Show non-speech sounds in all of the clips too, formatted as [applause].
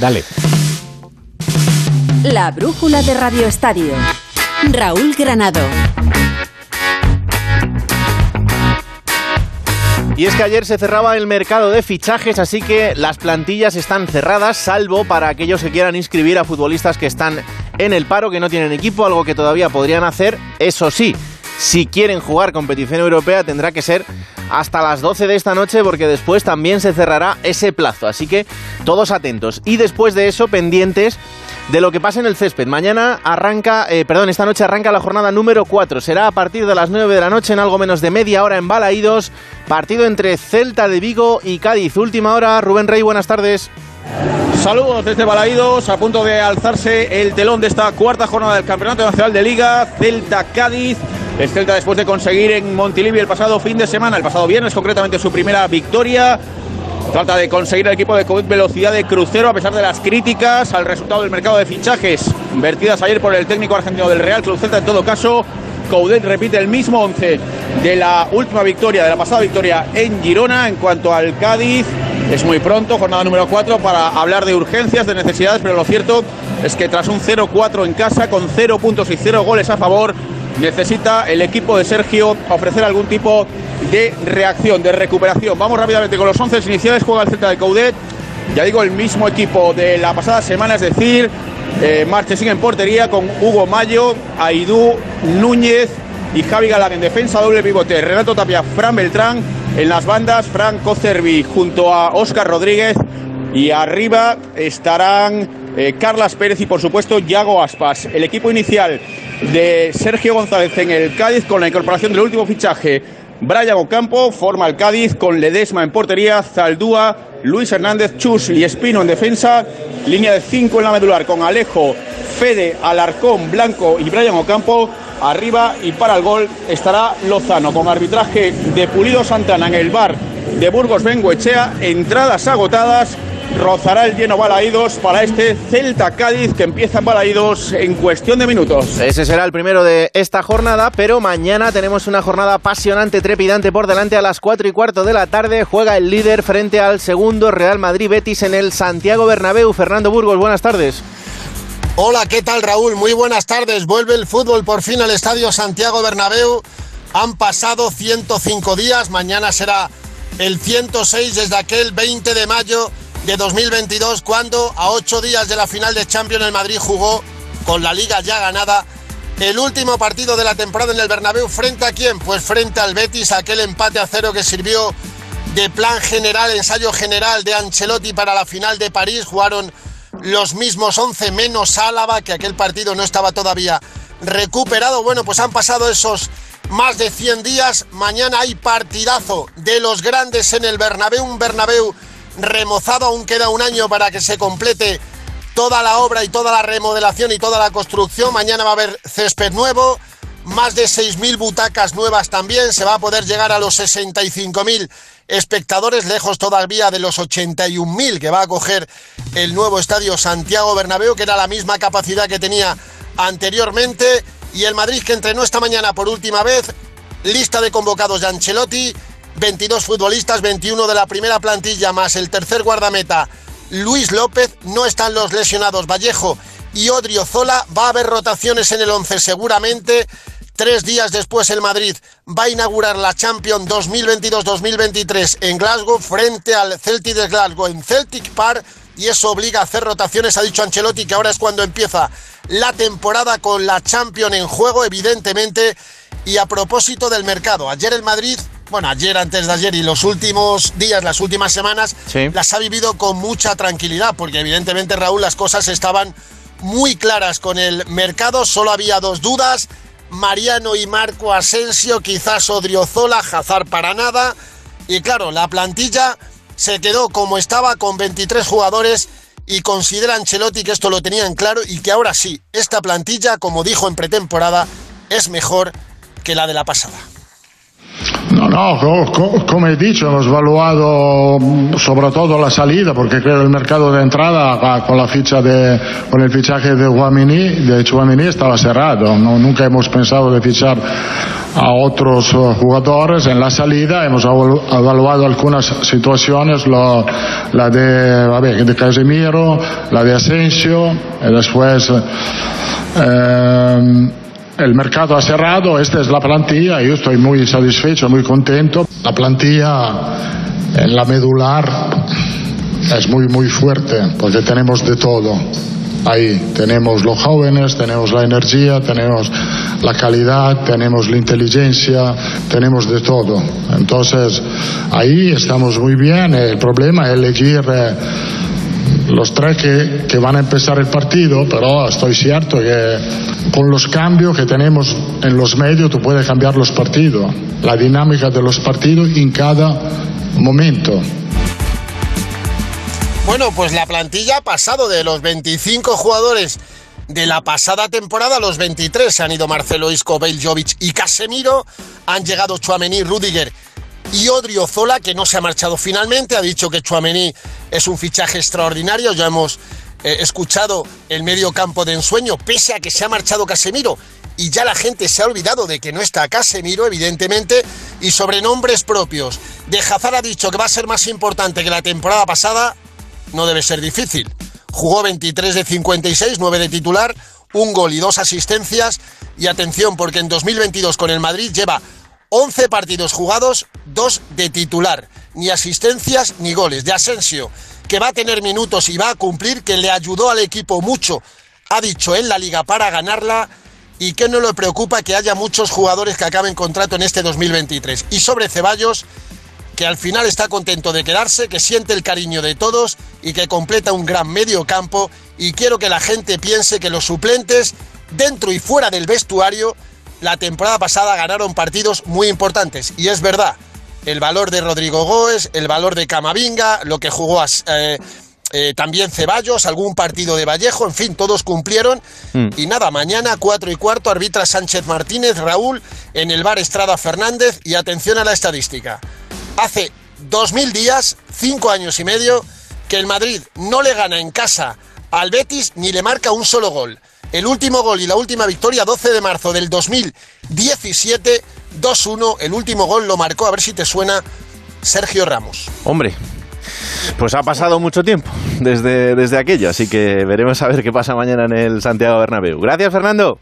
Dale. La brújula de Radio Estadio. Raúl Granado. Y es que ayer se cerraba el mercado de fichajes, así que las plantillas están cerradas, salvo para aquellos que quieran inscribir a futbolistas que están en el paro, que no tienen equipo, algo que todavía podrían hacer. Eso sí, si quieren jugar competición europea tendrá que ser hasta las 12 de esta noche porque después también se cerrará ese plazo. Así que todos atentos. Y después de eso, pendientes de lo que pasa en el césped. Mañana arranca, eh, perdón, esta noche arranca la jornada número 4. Será a partir de las 9 de la noche en algo menos de media hora en Balaídos. Partido entre Celta de Vigo y Cádiz. Última hora. Rubén Rey, buenas tardes. Saludos desde Balaídos, a punto de alzarse el telón de esta cuarta jornada del Campeonato Nacional de Liga, Celta Cádiz. El Celta después de conseguir en Montilivi el pasado fin de semana, el pasado viernes concretamente su primera victoria. Trata de conseguir el equipo de COVID velocidad de crucero a pesar de las críticas al resultado del mercado de fichajes vertidas ayer por el técnico argentino del Real Club Celta. En todo caso, Coudet repite el mismo 11 de la última victoria, de la pasada victoria en Girona. En cuanto al Cádiz, es muy pronto, jornada número 4, para hablar de urgencias, de necesidades, pero lo cierto es que tras un 0-4 en casa, con 0 puntos y 0 goles a favor, necesita el equipo de Sergio ofrecer algún tipo de reacción, de recuperación. Vamos rápidamente con los 11 iniciales. Juega el Celta de Coudet. Ya digo, el mismo equipo de la pasada semana, es decir, eh, Marchesín en portería con Hugo Mayo, Aidú, Núñez y Javi Galán en defensa, doble pivote. Renato Tapia, Fran Beltrán en las bandas, Fran Cocervi junto a Óscar Rodríguez y arriba estarán eh, Carlas Pérez y por supuesto Yago Aspas. El equipo inicial de Sergio González en el Cádiz con la incorporación del último fichaje. Brian Ocampo forma el Cádiz con Ledesma en portería, Zaldúa, Luis Hernández, Chus y Espino en defensa, línea de 5 en la medular con Alejo, Fede, Alarcón, Blanco y Brian Ocampo. Arriba y para el gol estará Lozano con arbitraje de Pulido Santana en el bar de Burgos Bengoechea. Entradas agotadas rozará el lleno Balaídos para este Celta Cádiz que empieza en Balaídos en cuestión de minutos. Ese será el primero de esta jornada, pero mañana tenemos una jornada apasionante, trepidante por delante a las 4 y cuarto de la tarde. Juega el líder frente al segundo Real Madrid Betis en el Santiago Bernabéu. Fernando Burgos, buenas tardes. Hola, ¿qué tal Raúl? Muy buenas tardes. Vuelve el fútbol por fin al Estadio Santiago Bernabéu. Han pasado 105 días, mañana será el 106 desde aquel 20 de mayo de 2022 cuando a ocho días de la final de Champions el Madrid jugó con la liga ya ganada el último partido de la temporada en el Bernabéu frente a quién? Pues frente al Betis, aquel empate a cero que sirvió de plan general, ensayo general de Ancelotti para la final de París. Jugaron los mismos 11 menos Álava, que aquel partido no estaba todavía recuperado. Bueno, pues han pasado esos más de 100 días. Mañana hay partidazo de los grandes en el Bernabéu, un Bernabéu remozado, aún queda un año para que se complete toda la obra y toda la remodelación y toda la construcción. Mañana va a haber césped nuevo, más de 6.000 butacas nuevas también, se va a poder llegar a los 65.000 espectadores, lejos todavía de los 81.000 que va a coger el nuevo estadio Santiago Bernabéu, que era la misma capacidad que tenía anteriormente, y el Madrid que entrenó esta mañana por última vez, lista de convocados de Ancelotti, 22 futbolistas, 21 de la primera plantilla, más el tercer guardameta, Luis López. No están los lesionados Vallejo y Odriozola. Va a haber rotaciones en el 11 seguramente. Tres días después el Madrid va a inaugurar la Champions 2022-2023 en Glasgow frente al Celtic de Glasgow en Celtic Park y eso obliga a hacer rotaciones. Ha dicho Ancelotti que ahora es cuando empieza la temporada con la Champions en juego, evidentemente. Y a propósito del mercado, ayer el Madrid bueno, ayer, antes de ayer y los últimos días, las últimas semanas, las ha vivido con mucha tranquilidad, porque evidentemente, Raúl, las cosas estaban muy claras con el mercado, solo había dos dudas, Mariano y Marco Asensio, quizás Odriozola, Hazard para nada, y claro, la plantilla se quedó como estaba con 23 jugadores y considera Ancelotti que esto lo tenían claro y que ahora sí, esta plantilla, como dijo en pretemporada, es mejor que la de la pasada. No, como he dicho, hemos evaluado mm, sobre todo la salida, porque creo que el mercado de entrada ah, con la ficha de, con el fichaje de Guamini, de Chuamini estaba cerrado. No, nunca hemos pensado de fichar a otros eh, jugadores. En la salida hemos evaluado algunas situaciones, la de, de Casemiro, la de Asensio, y después eh, el mercado ha cerrado, esta es la plantilla, yo estoy muy satisfecho, muy contento. La plantilla en la medular es muy, muy fuerte, porque tenemos de todo. Ahí tenemos los jóvenes, tenemos la energía, tenemos la calidad, tenemos la inteligencia, tenemos de todo. Entonces, ahí estamos muy bien. El problema es elegir eh, los tres que, que, van a empezar el partido, pero estoy cierto que con los cambios que tenemos en los medios tú puedes cambiar los partidos, la dinámica de los partidos en cada momento. Bueno, pues la plantilla ha pasado de los 25 jugadores de la pasada temporada los 23. Se han ido Marcelo Isco, Bale, Jovic y Casemiro. Han llegado Chuamení, Rudiger y Odriozola, que no se ha marchado finalmente. Ha dicho que Chuamení es un fichaje extraordinario. Ya hemos eh, escuchado el medio campo de ensueño, pese a que se ha marchado Casemiro. Y ya la gente se ha olvidado de que no está Casemiro, evidentemente, y sobre nombres propios. De Hazard ha dicho que va a ser más importante que la temporada pasada. No debe ser difícil. Jugó 23 de 56, 9 de titular, un gol y dos asistencias. Y atención, porque en 2022 con el Madrid lleva 11 partidos jugados, 2 de titular. Ni asistencias ni goles. De Asensio, que va a tener minutos y va a cumplir, que le ayudó al equipo mucho, ha dicho en la liga para ganarla y que no le preocupa que haya muchos jugadores que acaben contrato en este 2023. Y sobre Ceballos, que al final está contento de quedarse, que siente el cariño de todos y que completa un gran medio campo. Y quiero que la gente piense que los suplentes, dentro y fuera del vestuario, la temporada pasada ganaron partidos muy importantes. Y es verdad, el valor de Rodrigo Goes, el valor de Camavinga, lo que jugó eh, eh, también Ceballos, algún partido de Vallejo, en fin, todos cumplieron. Mm. Y nada, mañana cuatro y cuarto arbitra Sánchez Martínez, Raúl, en el bar Estrada Fernández y atención a la estadística. Hace dos mil días, cinco años y medio, que el Madrid no le gana en casa al Betis ni le marca un solo gol. El último gol y la última victoria 12 de marzo del 2017, 2-1. El último gol lo marcó, a ver si te suena, Sergio Ramos. Hombre, pues ha pasado mucho tiempo desde, desde aquello, así que veremos a ver qué pasa mañana en el Santiago Bernabéu. Gracias, Fernando.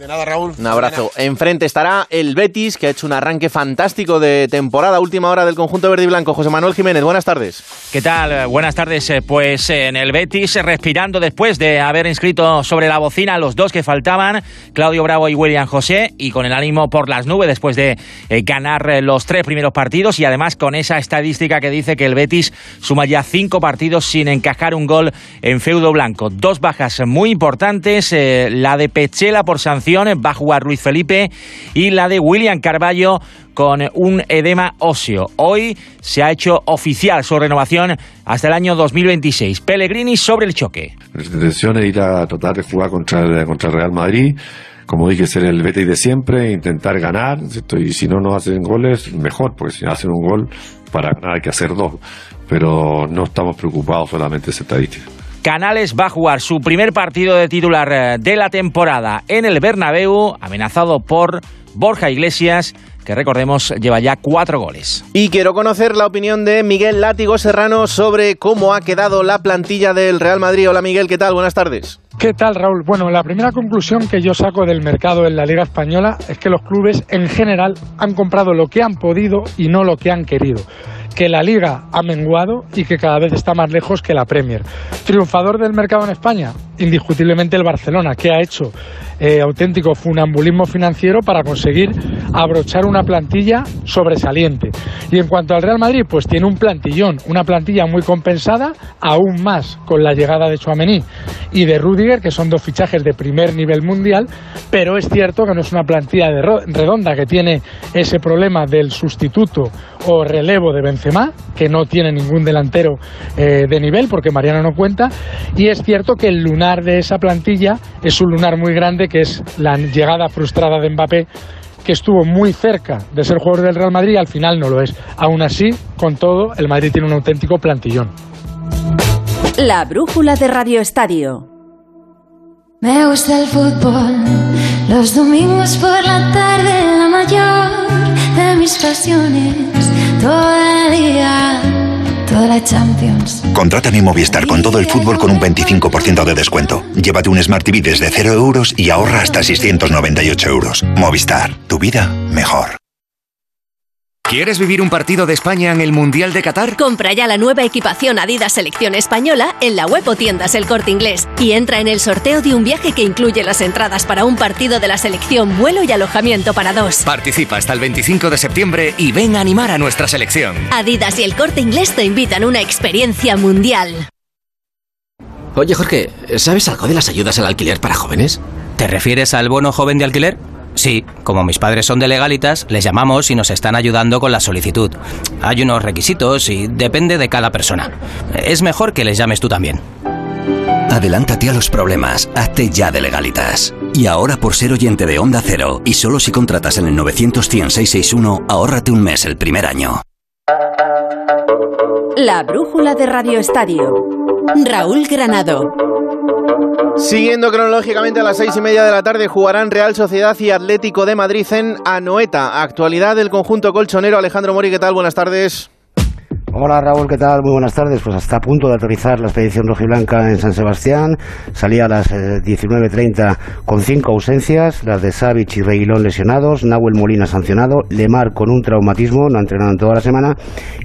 De nada, Raúl. Un abrazo. Enfrente estará el Betis, que ha hecho un arranque fantástico de temporada, última hora del conjunto verde y blanco. José Manuel Jiménez, buenas tardes. ¿Qué tal? Buenas tardes. Eh, pues en el Betis, respirando después de haber inscrito sobre la bocina los dos que faltaban, Claudio Bravo y William José, y con el ánimo por las nubes después de eh, ganar eh, los tres primeros partidos y además con esa estadística que dice que el Betis suma ya cinco partidos sin encajar un gol en feudo blanco. Dos bajas muy importantes, la de Pechela por sanción va a jugar Ruiz Felipe y la de William Carballo con un edema óseo. Hoy se ha hecho oficial su renovación hasta el año 2026. Pellegrini sobre el choque. Nuestra intención es ir a tratar de jugar contra el, contra el Real Madrid. Como dije, ser el Betis de siempre, intentar ganar. Y si no nos hacen goles, mejor, porque si hacen un gol, para ganar hay que hacer dos. Pero no estamos preocupados solamente esa estadística. Canales va a jugar su primer partido de titular eh, de la temporada en el Bernabéu, amenazado por Borja Iglesias que recordemos lleva ya cuatro goles. Y quiero conocer la opinión de Miguel Látigo Serrano sobre cómo ha quedado la plantilla del Real Madrid. Hola Miguel, ¿qué tal? Buenas tardes. ¿Qué tal, Raúl? Bueno, la primera conclusión que yo saco del mercado en la Liga Española es que los clubes en general han comprado lo que han podido y no lo que han querido que la liga ha menguado y que cada vez está más lejos que la Premier. Triunfador del mercado en España, indiscutiblemente el Barcelona, que ha hecho eh, auténtico funambulismo financiero para conseguir abrochar una plantilla sobresaliente. Y en cuanto al Real Madrid, pues tiene un plantillón, una plantilla muy compensada, aún más con la llegada de Chouameni y de Rudiger, que son dos fichajes de primer nivel mundial, pero es cierto que no es una plantilla de redonda que tiene ese problema del sustituto o relevo de Benzema, que no tiene ningún delantero eh, de nivel porque Mariano no cuenta, y es cierto que el lunar de esa plantilla es un lunar muy grande que es la llegada frustrada de Mbappé que estuvo muy cerca de ser jugador del Real Madrid y al final no lo es. Aún así, con todo, el Madrid tiene un auténtico plantillón. La brújula de Radio Estadio. Me gusta el fútbol, los domingos por la tarde, la mayor de mis pasiones, todo el día, toda la Champions. Contrata mi Movistar con todo el fútbol con un 25% de descuento. Llévate un Smart TV desde 0 euros y ahorra hasta 698 euros. Movistar, tu vida mejor. ¿Quieres vivir un partido de España en el Mundial de Qatar? Compra ya la nueva equipación Adidas Selección Española en la web o tiendas El Corte Inglés y entra en el sorteo de un viaje que incluye las entradas para un partido de la selección, vuelo y alojamiento para dos. Participa hasta el 25 de septiembre y ven a animar a nuestra selección. Adidas y El Corte Inglés te invitan a una experiencia mundial. Oye Jorge, ¿sabes algo de las ayudas al alquiler para jóvenes? ¿Te refieres al bono joven de alquiler? Sí, como mis padres son de legalitas, les llamamos y nos están ayudando con la solicitud. Hay unos requisitos y depende de cada persona. Es mejor que les llames tú también. Adelántate a los problemas, hazte ya de legalitas. Y ahora por ser oyente de Onda Cero, y solo si contratas en el 900 ahórrate un mes el primer año. La brújula de Radio Estadio. Raúl Granado. Siguiendo cronológicamente a las seis y media de la tarde jugarán Real Sociedad y Atlético de Madrid en Anoeta. Actualidad del conjunto colchonero. Alejandro Mori, ¿qué tal? Buenas tardes. Hola Raúl, ¿qué tal? Muy buenas tardes. Pues hasta a punto de aterrizar la expedición rojiblanca en San Sebastián. Salía a las 19.30 con cinco ausencias, las de Savic y Reguilón lesionados, Nahuel Molina sancionado, Lemar con un traumatismo, no ha entrenado en toda la semana,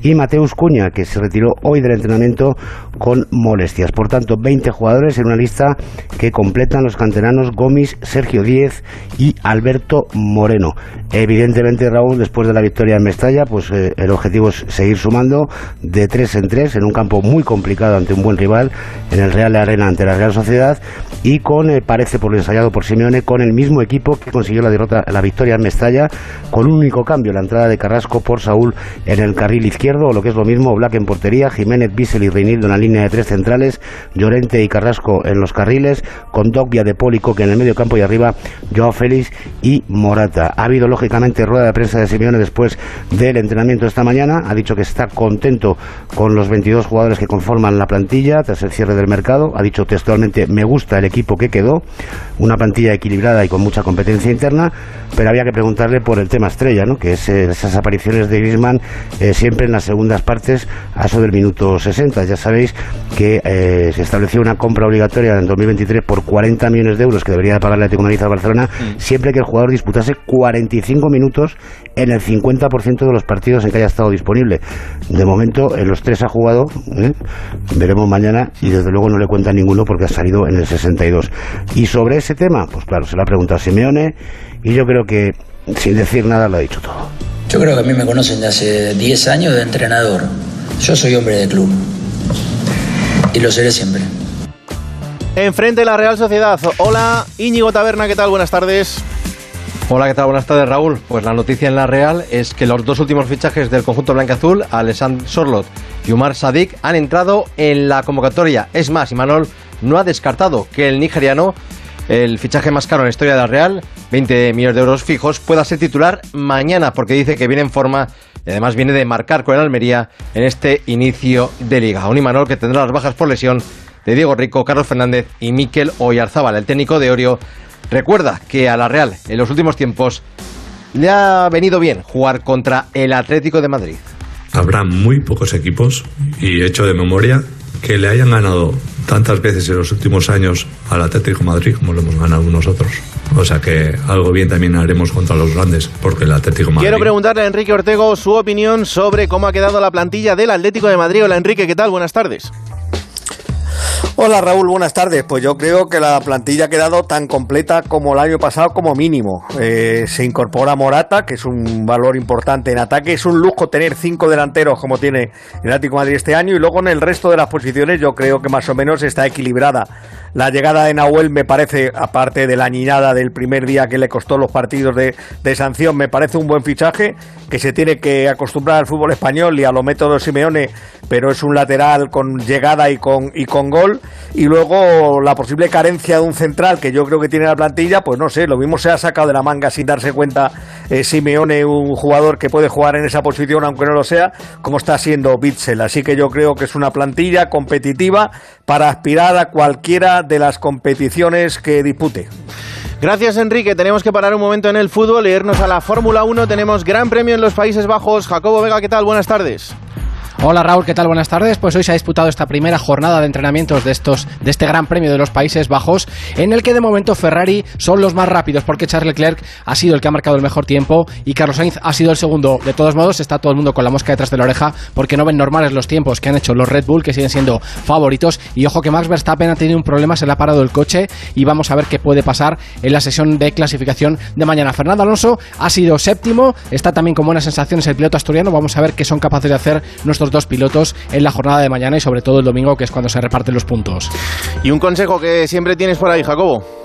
y Mateus Cuña, que se retiró hoy del entrenamiento con molestias. Por tanto, 20 jugadores en una lista que completan los canteranos Gómez, Sergio Díez y Alberto Moreno. Evidentemente, Raúl, después de la victoria en Mestalla, pues eh, el objetivo es seguir sumando de tres en tres en un campo muy complicado ante un buen rival en el Real Arena ante la Real Sociedad y con, eh, parece por lo ensayado por Simeone, con el mismo equipo que consiguió la derrota, la victoria en Mestalla, con un único cambio, la entrada de Carrasco por Saúl en el carril izquierdo, o lo que es lo mismo, Black en portería, Jiménez, Bissell y Reinildo en la línea de tres centrales, Llorente y Carrasco en los carriles, con Dogbia de Pólico que en el medio campo y arriba, Joao Félix y Morata. Ha habido lógicamente rueda de prensa de Simeone después del entrenamiento esta mañana, ha dicho que está contento con los 22 jugadores que conforman la plantilla tras el cierre del mercado, ha dicho textualmente me gusta el equipo que quedó, una plantilla equilibrada y con mucha competencia interna, pero había que preguntarle por el tema estrella, ¿no? que es eh, esas apariciones de Griezmann eh, siempre en las segundas partes a eso del minuto 60. Ya sabéis que eh, se estableció una compra obligatoria en 2023 por 40 millones de euros que debería pagar el Atlético a Barcelona siempre que el jugador disputase 45 minutos en el 50% de los partidos en que haya estado disponible. De momento, en los tres ha jugado, ¿eh? veremos mañana, y desde luego no le cuenta ninguno porque ha salido en el 62. Y sobre ese tema, pues claro, se lo ha preguntado Simeone, y yo creo que, sin decir nada, lo ha dicho todo. Yo creo que a mí me conocen de hace 10 años de entrenador. Yo soy hombre de club. Y lo seré siempre. Enfrente de la Real Sociedad. Hola, Íñigo Taberna, ¿qué tal? Buenas tardes. Hola, ¿qué tal? Buenas tardes, Raúl. Pues la noticia en la Real es que los dos últimos fichajes del conjunto blanca-azul, Alessandro Sorlot y Umar Sadik, han entrado en la convocatoria. Es más, Imanol no ha descartado que el nigeriano, el fichaje más caro en la historia de la Real, 20 millones de euros fijos, pueda ser titular mañana, porque dice que viene en forma y además viene de marcar con el Almería en este inicio de liga. Un Imanol que tendrá las bajas por lesión de Diego Rico, Carlos Fernández y Miquel Oyarzábal. El técnico de Orio recuerda que a la Real en los últimos tiempos le ha venido bien jugar contra el Atlético de Madrid. Habrá muy pocos equipos, y hecho de memoria, que le hayan ganado tantas veces en los últimos años al Atlético de Madrid como lo hemos ganado nosotros. O sea que algo bien también haremos contra los grandes, porque el Atlético de Madrid... Quiero preguntarle a Enrique Ortego su opinión sobre cómo ha quedado la plantilla del Atlético de Madrid. Hola Enrique, ¿qué tal? Buenas tardes. Hola Raúl, buenas tardes. Pues yo creo que la plantilla ha quedado tan completa como el año pasado como mínimo. Eh, se incorpora Morata, que es un valor importante en ataque. Es un lujo tener cinco delanteros como tiene el Atlético Madrid este año y luego en el resto de las posiciones yo creo que más o menos está equilibrada. La llegada de Nahuel me parece, aparte de la niñada del primer día que le costó los partidos de, sanción, me parece un buen fichaje que se tiene que acostumbrar al fútbol español y a los métodos Simeone, pero es un lateral con llegada y con, y con gol. Y luego la posible carencia de un central que yo creo que tiene la plantilla, pues no sé, lo mismo se ha sacado de la manga sin darse cuenta eh, Simeone un jugador que puede jugar en esa posición aunque no lo sea, como está siendo Bitzel. Así que yo creo que es una plantilla competitiva para aspirar a cualquiera de las competiciones que dispute. Gracias Enrique, tenemos que parar un momento en el fútbol y irnos a la Fórmula 1. Tenemos gran premio en los Países Bajos. Jacobo Vega, ¿qué tal? Buenas tardes. Hola Raúl, ¿qué tal? Buenas tardes. Pues hoy se ha disputado esta primera jornada de entrenamientos de estos de este Gran Premio de los Países Bajos, en el que de momento Ferrari son los más rápidos porque Charles Leclerc ha sido el que ha marcado el mejor tiempo y Carlos Sainz ha sido el segundo. De todos modos, está todo el mundo con la mosca detrás de la oreja porque no ven normales los tiempos que han hecho los Red Bull, que siguen siendo favoritos. Y ojo que Max Verstappen ha tenido un problema, se le ha parado el coche y vamos a ver qué puede pasar en la sesión de clasificación de mañana. Fernando Alonso ha sido séptimo, está también con buenas sensaciones el piloto asturiano. Vamos a ver qué son capaces de hacer nuestros dos pilotos en la jornada de mañana y sobre todo el domingo, que es cuando se reparten los puntos. Y un consejo que siempre tienes por ahí, Jacobo.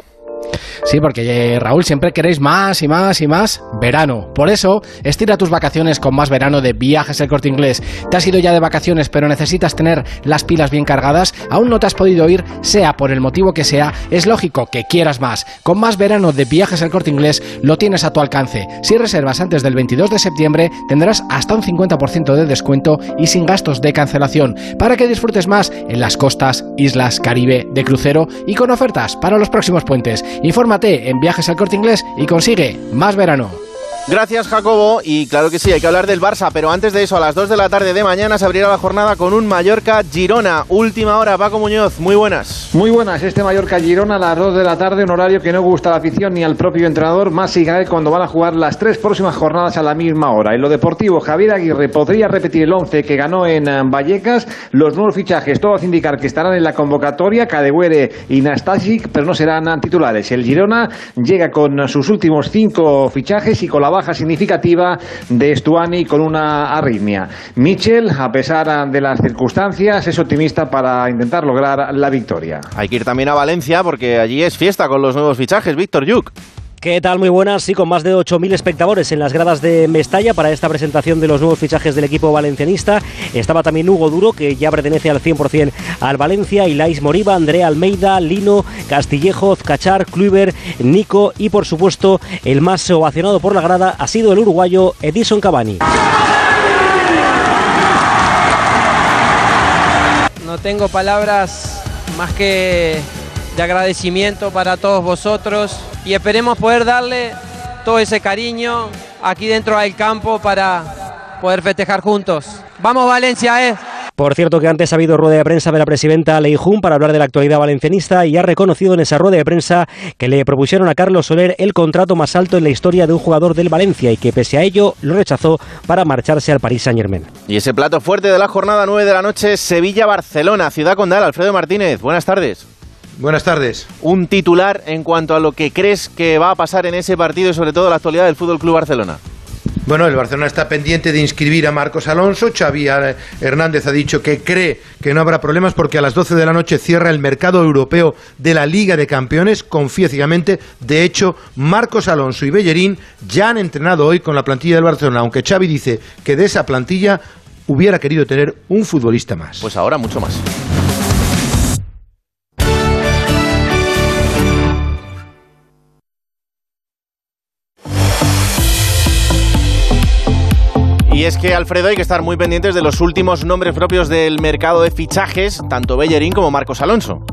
Sí, porque eh, Raúl, siempre queréis más y más y más verano. Por eso, estira tus vacaciones con más verano de Viajes El Corte Inglés. Te has ido ya de vacaciones, pero necesitas tener las pilas bien cargadas. Aún no te has podido ir, sea por el motivo que sea. Es lógico que quieras más. Con más verano de Viajes El Corte Inglés lo tienes a tu alcance. Si reservas antes del 22 de septiembre, tendrás hasta un 50% de descuento y sin gastos de cancelación. Para que disfrutes más en las costas, islas, Caribe, de crucero y con ofertas para los próximos puentes. Infórmate en Viajes al Corte Inglés y consigue más verano. Gracias Jacobo y claro que sí, hay que hablar del Barça, pero antes de eso a las 2 de la tarde de mañana se abrirá la jornada con un Mallorca-Girona. Última hora, Paco Muñoz, muy buenas. Muy buenas, este Mallorca-Girona a las 2 de la tarde, un horario que no gusta a la afición ni al propio entrenador, más si cae cuando van a jugar las tres próximas jornadas a la misma hora. En lo deportivo, Javier Aguirre podría repetir el 11 que ganó en eh, Vallecas, los nuevos fichajes, todo hace indicar que estarán en la convocatoria, Cadehuere y Nastasic, pero no serán titulares. El Girona llega con sus últimos cinco fichajes y con la baja significativa de Stuani con una arritmia. Michel, a pesar de las circunstancias, es optimista para intentar lograr la victoria. Hay que ir también a Valencia porque allí es fiesta con los nuevos fichajes. Víctor Yuk. ¿Qué tal? Muy buenas. Sí, con más de 8.000 espectadores en las gradas de Mestalla para esta presentación de los nuevos fichajes del equipo valencianista. Estaba también Hugo Duro, que ya pertenece al 100% al Valencia, Ilais Moriba, Andrea Almeida, Lino, Castillejo, Cachar, Kluiver, Nico y, por supuesto, el más ovacionado por la grada ha sido el uruguayo Edison Cavani. No tengo palabras más que de agradecimiento para todos vosotros y esperemos poder darle todo ese cariño aquí dentro del campo para poder festejar juntos. Vamos Valencia, eh. Por cierto que antes ha habido rueda de prensa de la presidenta Leijun para hablar de la actualidad valencianista y ha reconocido en esa rueda de prensa que le propusieron a Carlos Soler el contrato más alto en la historia de un jugador del Valencia y que pese a ello lo rechazó para marcharse al Paris Saint Germain. Y ese plato fuerte de la jornada 9 de la noche, Sevilla-Barcelona, Ciudad Condal, Alfredo Martínez, buenas tardes. Buenas tardes. Un titular en cuanto a lo que crees que va a pasar en ese partido y sobre todo la actualidad del Fútbol Club Barcelona. Bueno, el Barcelona está pendiente de inscribir a Marcos Alonso. Xavi Hernández ha dicho que cree que no habrá problemas porque a las 12 de la noche cierra el mercado europeo de la Liga de Campeones. Confía ciegamente. De hecho, Marcos Alonso y Bellerín ya han entrenado hoy con la plantilla del Barcelona, aunque Xavi dice que de esa plantilla hubiera querido tener un futbolista más. Pues ahora mucho más. Es que, Alfredo, hay que estar muy pendientes de los últimos nombres propios del mercado de fichajes, tanto Bellerín como Marcos Alonso.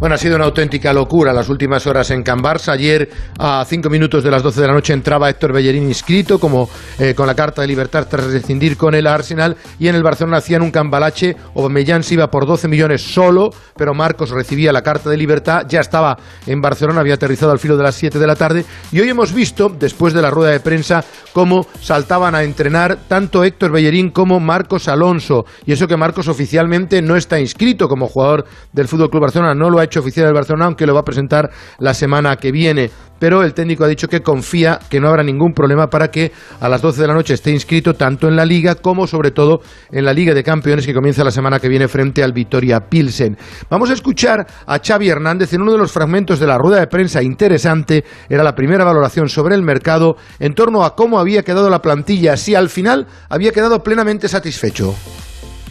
Bueno, ha sido una auténtica locura las últimas horas en Can Barça. Ayer, a cinco minutos de las 12 de la noche, entraba Héctor Bellerín inscrito como eh, con la carta de libertad tras rescindir con el Arsenal. Y en el Barcelona hacían un cambalache. Mellán se iba por 12 millones solo, pero Marcos recibía la carta de libertad. Ya estaba en Barcelona, había aterrizado al filo de las 7 de la tarde. Y hoy hemos visto, después de la rueda de prensa, cómo saltaban a entrenar tanto Héctor Bellerín como Marcos Alonso. Y eso que Marcos oficialmente no está inscrito como jugador del Fútbol Club Barcelona, no lo ha hecho oficial del Barcelona, aunque lo va a presentar la semana que viene. Pero el técnico ha dicho que confía que no habrá ningún problema para que a las 12 de la noche esté inscrito tanto en la Liga como sobre todo en la Liga de Campeones que comienza la semana que viene frente al Vitoria Pilsen. Vamos a escuchar a Xavi Hernández en uno de los fragmentos de la rueda de prensa interesante. Era la primera valoración sobre el mercado en torno a cómo había quedado la plantilla, si al final había quedado plenamente satisfecho.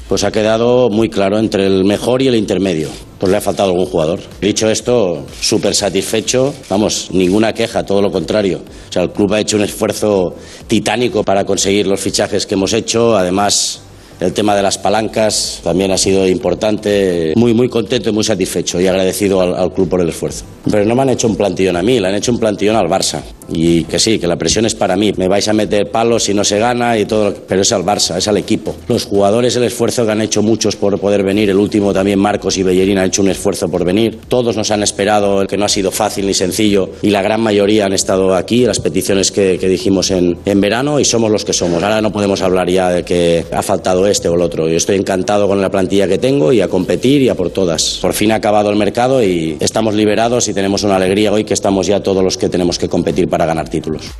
Pues ha quedado muy claro entre el mejor y el intermedio. Pues le ha faltado algún jugador. Dicho esto, súper satisfecho, vamos, ninguna queja, todo lo contrario. O sea, el club ha hecho un esfuerzo titánico para conseguir los fichajes que hemos hecho, además el tema de las palancas también ha sido importante. Muy, muy contento y muy satisfecho y agradecido al, club por el esfuerzo. Pero no me han hecho un plantillón a mí, le han hecho un plantillón al Barça. Y que sí, que la presión es para mí. Me vais a meter palos si no se gana y todo, pero es al Barça, es al equipo. Los jugadores, el esfuerzo que han hecho muchos por poder venir. El último también, Marcos y Bellerín, han hecho un esfuerzo por venir. Todos nos han esperado, que no ha sido fácil ni sencillo. Y la gran mayoría han estado aquí, las peticiones que, dijimos en, en verano, y somos los que somos. Ahora no podemos hablar ya de que ha faltado este o el otro. Yo estoy encantado con la plantilla que tengo y a competir y a por todas. Por fin ha acabado el mercado y estamos liberados y tenemos una alegría hoy que estamos ya todos los que tenemos que competir ganar títulos.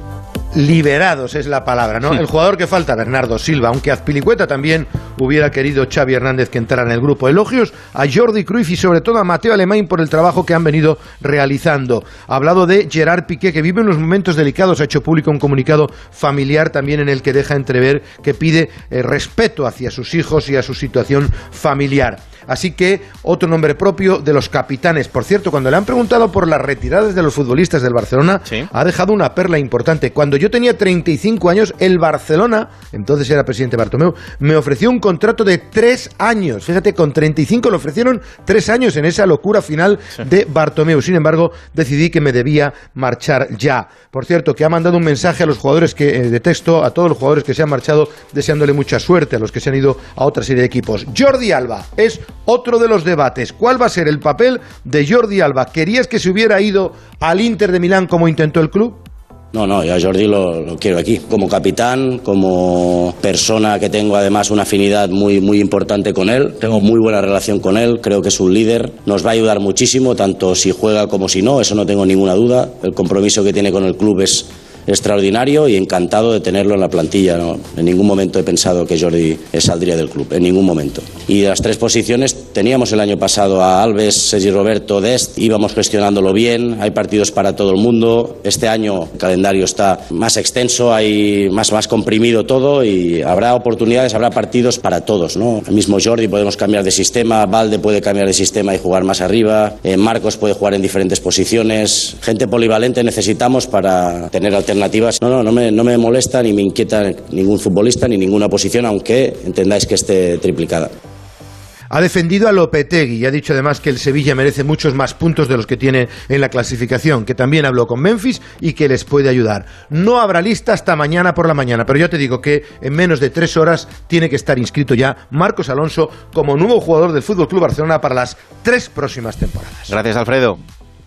Liberados es la palabra, ¿no? El jugador que falta, Bernardo Silva, aunque Azpilicueta también hubiera querido Xavi Hernández que entrara en el grupo. Elogios a Jordi Cruyff y sobre todo a Mateo Alemán por el trabajo que han venido realizando. Ha hablado de Gerard Piqué, que vive unos momentos delicados, ha hecho público un comunicado familiar también en el que deja entrever que pide eh, respeto hacia sus hijos y a su situación familiar. Así que otro nombre propio de los capitanes. Por cierto, cuando le han preguntado por las retiradas de los futbolistas del Barcelona, ¿Sí? ha dejado una perla importante. Cuando yo tenía 35 años, el Barcelona, entonces era presidente Bartomeu, me ofreció un contrato de tres años. Fíjate, con 35 le ofrecieron tres años en esa locura final sí. de Bartomeu. Sin embargo, decidí que me debía marchar ya. Por cierto, que ha mandado un mensaje a los jugadores que, eh, de texto, a todos los jugadores que se han marchado, deseándole mucha suerte, a los que se han ido a otra serie de equipos. Jordi Alba es otro de los debates. ¿Cuál va a ser el papel de Jordi Alba? ¿Querías que se hubiera ido al Inter de Milán como intentó el club? No, no, yo a Jordi lo, lo, quiero aquí. Como capitán, como persona que tengo además una afinidad muy, muy importante con él. Tengo muy buena relación con él, creo que es un líder. Nos va a ayudar muchísimo, tanto si juega como si no, eso no tengo ninguna duda. El compromiso que tiene con el club es extraordinario y encantado de tenerlo en la plantilla. ¿no? En ningún momento he pensado que Jordi saldría del club, en ningún momento. Y las tres posiciones teníamos el año pasado a Alves, Sergi Roberto, Dest, íbamos gestionándolo bien, hay partidos para todo el mundo. Este año el calendario está más extenso, hay más, más comprimido todo y habrá oportunidades, habrá partidos para todos. ¿no? El mismo Jordi podemos cambiar de sistema, Valde puede cambiar de sistema y jugar más arriba, eh, Marcos puede jugar en diferentes posiciones. Gente polivalente necesitamos para tener alternativas. No, no, no me, no me molesta ni me inquieta ningún futbolista ni ninguna posición, aunque entendáis que esté triplicada. Ha defendido a Lopetegui y ha dicho además que el Sevilla merece muchos más puntos de los que tiene en la clasificación, que también habló con Memphis y que les puede ayudar. No habrá lista hasta mañana por la mañana, pero yo te digo que en menos de tres horas tiene que estar inscrito ya Marcos Alonso como nuevo jugador del Fútbol Club Barcelona para las tres próximas temporadas. Gracias, Alfredo.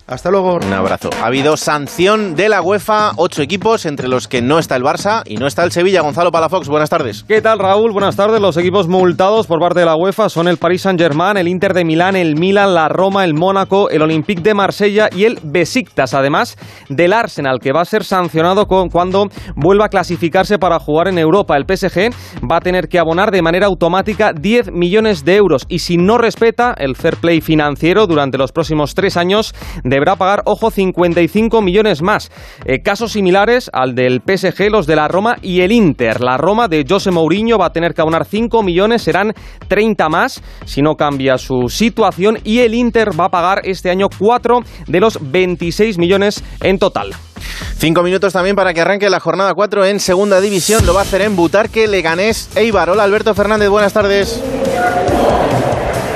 Hasta luego. Un abrazo. Ha habido sanción de la UEFA, ocho equipos, entre los que no está el Barça y no está el Sevilla. Gonzalo Palafox, buenas tardes. ¿Qué tal, Raúl? Buenas tardes. Los equipos multados por parte de la UEFA son el Paris Saint-Germain, el Inter de Milán, el Milan, la Roma, el Mónaco, el Olympique de Marsella y el Besiktas, además del Arsenal, que va a ser sancionado con, cuando vuelva a clasificarse para jugar en Europa. El PSG va a tener que abonar de manera automática 10 millones de euros y si no respeta el fair play financiero durante los próximos tres años, deberá pagar, ojo, 55 millones más. Eh, casos similares al del PSG, los de la Roma y el Inter. La Roma de José Mourinho va a tener que abonar 5 millones, serán 30 más si no cambia su situación. Y el Inter va a pagar este año 4 de los 26 millones en total. Cinco minutos también para que arranque la jornada 4 en segunda división. Lo va a hacer en Butarque, Leganés, Eibar. Hola Alberto Fernández, buenas tardes.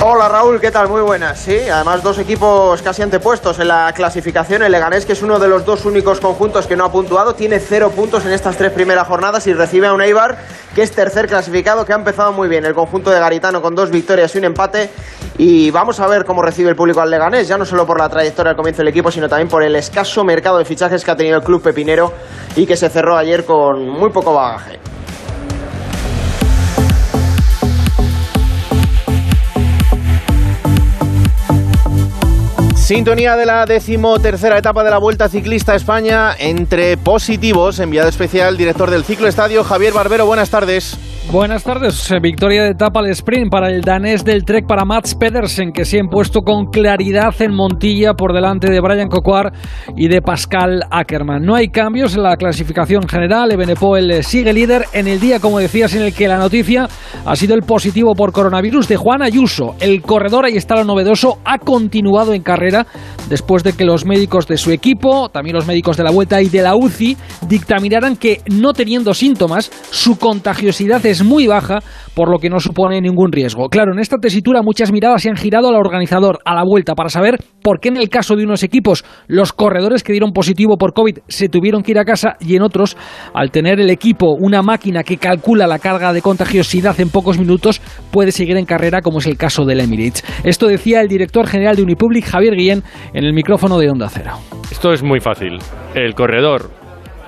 Hola Raúl, ¿qué tal? Muy buenas. Sí, además dos equipos casi antepuestos en la clasificación. El Leganés, que es uno de los dos únicos conjuntos que no ha puntuado, tiene cero puntos en estas tres primeras jornadas y recibe a un Eibar que es tercer clasificado, que ha empezado muy bien. El conjunto de Garitano con dos victorias y un empate. Y vamos a ver cómo recibe el público al Leganés, ya no solo por la trayectoria al comienzo del equipo, sino también por el escaso mercado de fichajes que ha tenido el club pepinero y que se cerró ayer con muy poco bagaje. Sintonía de la decimotercera etapa de la Vuelta Ciclista a España entre positivos. Enviado especial, director del Ciclo Estadio, Javier Barbero. Buenas tardes. Buenas tardes. Victoria de etapa al sprint para el danés del Trek para Mats Pedersen, que se ha impuesto con claridad en Montilla por delante de Brian Cocoar y de Pascal Ackermann. No hay cambios en la clasificación general. Ebenepoel sigue líder en el día, como decías, en el que la noticia ha sido el positivo por coronavirus de Juan Ayuso. El corredor, ahí está lo novedoso, ha continuado en carrera después de que los médicos de su equipo, también los médicos de la Vuelta y de la UCI, dictaminaran que no teniendo síntomas, su contagiosidad es muy baja, por lo que no supone ningún riesgo. Claro, en esta tesitura muchas miradas se han girado al organizador, a la vuelta, para saber por qué en el caso de unos equipos los corredores que dieron positivo por COVID se tuvieron que ir a casa y en otros, al tener el equipo una máquina que calcula la carga de contagiosidad en pocos minutos, puede seguir en carrera, como es el caso del Emirates. Esto decía el director general de Unipublic, Javier Guillén, en el micrófono de Onda Cero. Esto es muy fácil. El corredor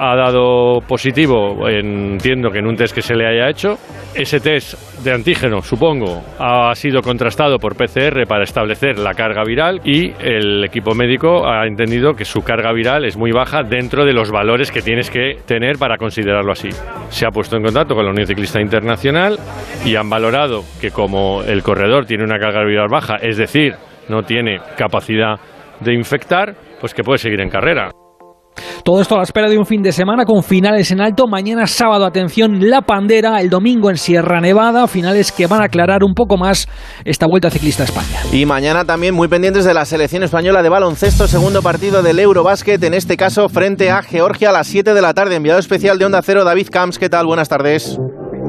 ha dado positivo, entiendo que en un test que se le haya hecho. Ese test de antígeno, supongo, ha sido contrastado por PCR para establecer la carga viral y el equipo médico ha entendido que su carga viral es muy baja dentro de los valores que tienes que tener para considerarlo así. Se ha puesto en contacto con la Unión Ciclista Internacional y han valorado que como el corredor tiene una carga viral baja, es decir, no tiene capacidad de infectar, pues que puede seguir en carrera. Todo esto a la espera de un fin de semana con finales en alto. Mañana sábado, atención, La Pandera. El domingo en Sierra Nevada. Finales que van a aclarar un poco más esta Vuelta Ciclista a España. Y mañana también muy pendientes de la selección española de baloncesto. Segundo partido del Eurobásquet. En este caso frente a Georgia a las 7 de la tarde. Enviado especial de Onda Cero, David Camps. ¿Qué tal? Buenas tardes.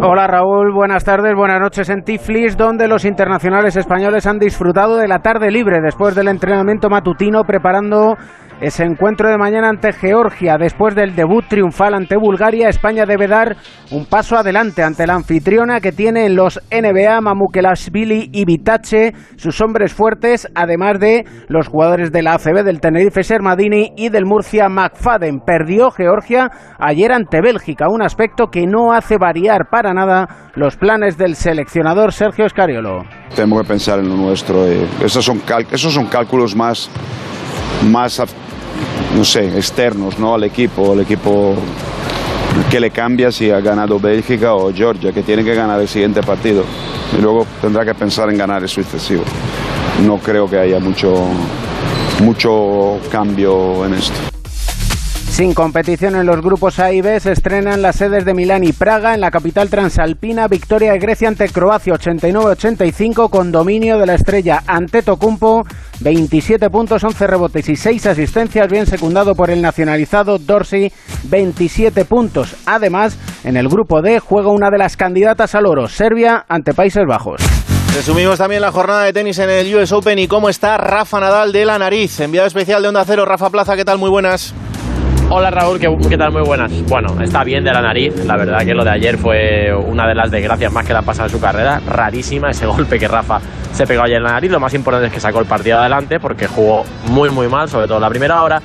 Hola Raúl, buenas tardes, buenas noches en Tiflis, donde los internacionales españoles han disfrutado de la tarde libre después del entrenamiento matutino preparando ese encuentro de mañana ante Georgia. Después del debut triunfal ante Bulgaria, España debe dar un paso adelante ante la anfitriona que tiene en los NBA Mamukelashvili y Vitache, sus hombres fuertes, además de los jugadores de la ACB del Tenerife Sermadini y del Murcia McFadden. Perdió Georgia ayer ante Bélgica, un aspecto que no hace variar para nada los planes del seleccionador Sergio Escariolo. Tenemos que pensar en lo nuestro. Eh. Esos, son esos son cálculos más, más no sé, externos ¿no? al equipo, al equipo que le cambia si ha ganado Bélgica o Georgia, que tiene que ganar el siguiente partido. Y luego tendrá que pensar en ganar el sucesivo. No creo que haya mucho, mucho cambio en esto. Sin competición en los grupos A y B, se estrenan las sedes de Milán y Praga en la capital transalpina. Victoria de Grecia ante Croacia 89-85 con dominio de la estrella ante Tocumpo. 27 puntos, 11 rebotes y 6 asistencias, bien secundado por el nacionalizado Dorsey, 27 puntos. Además, en el grupo D juega una de las candidatas al oro, Serbia ante Países Bajos. Resumimos también la jornada de tenis en el US Open y cómo está Rafa Nadal de la nariz. Enviado especial de Onda Cero, Rafa Plaza, ¿qué tal? Muy buenas. Hola Raúl, ¿qué, tal? Muy buenas. Bueno, está bien de la nariz. La verdad que lo de ayer fue una de las desgracias más que le ha pasado en su carrera. Rarísima ese [laughs] golpe que Rafa se pegó ayer en la nariz. Lo más importante es que sacó el partido adelante porque jugó muy muy mal, sobre todo la primera hora.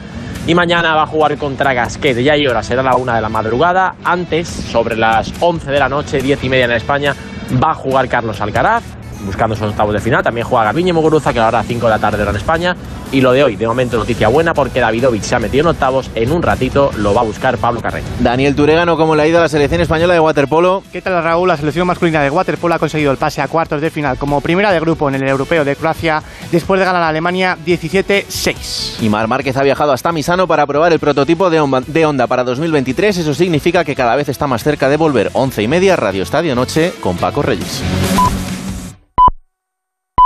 Y mañana va a jugar contra Gasquet. Ya hay hora, será la una de la madrugada. Antes, sobre las 11 de la noche, 10 y media en España, va a jugar Carlos Alcaraz buscando sus octavos de final. También juega Garbiñe Muguruza, que ahora a 5 de la tarde en España. Y lo de hoy, de momento, noticia buena porque Davidovich se ha metido en octavos. En un ratito lo va a buscar Pablo Carreño. Daniel Turegano, ¿cómo le ha ido a la selección española de waterpolo? ¿Qué tal, Raúl? La selección masculina de waterpolo ha conseguido el pase a cuartos de final como primera de grupo en el europeo de Croacia después de ganar a Alemania 17-6. Y Mar Márquez ha viajado hasta Misano para probar el prototipo de Honda para 2023. Eso significa que cada vez está más cerca de volver. Once y media, Radio Estadio Noche con Paco Reyes.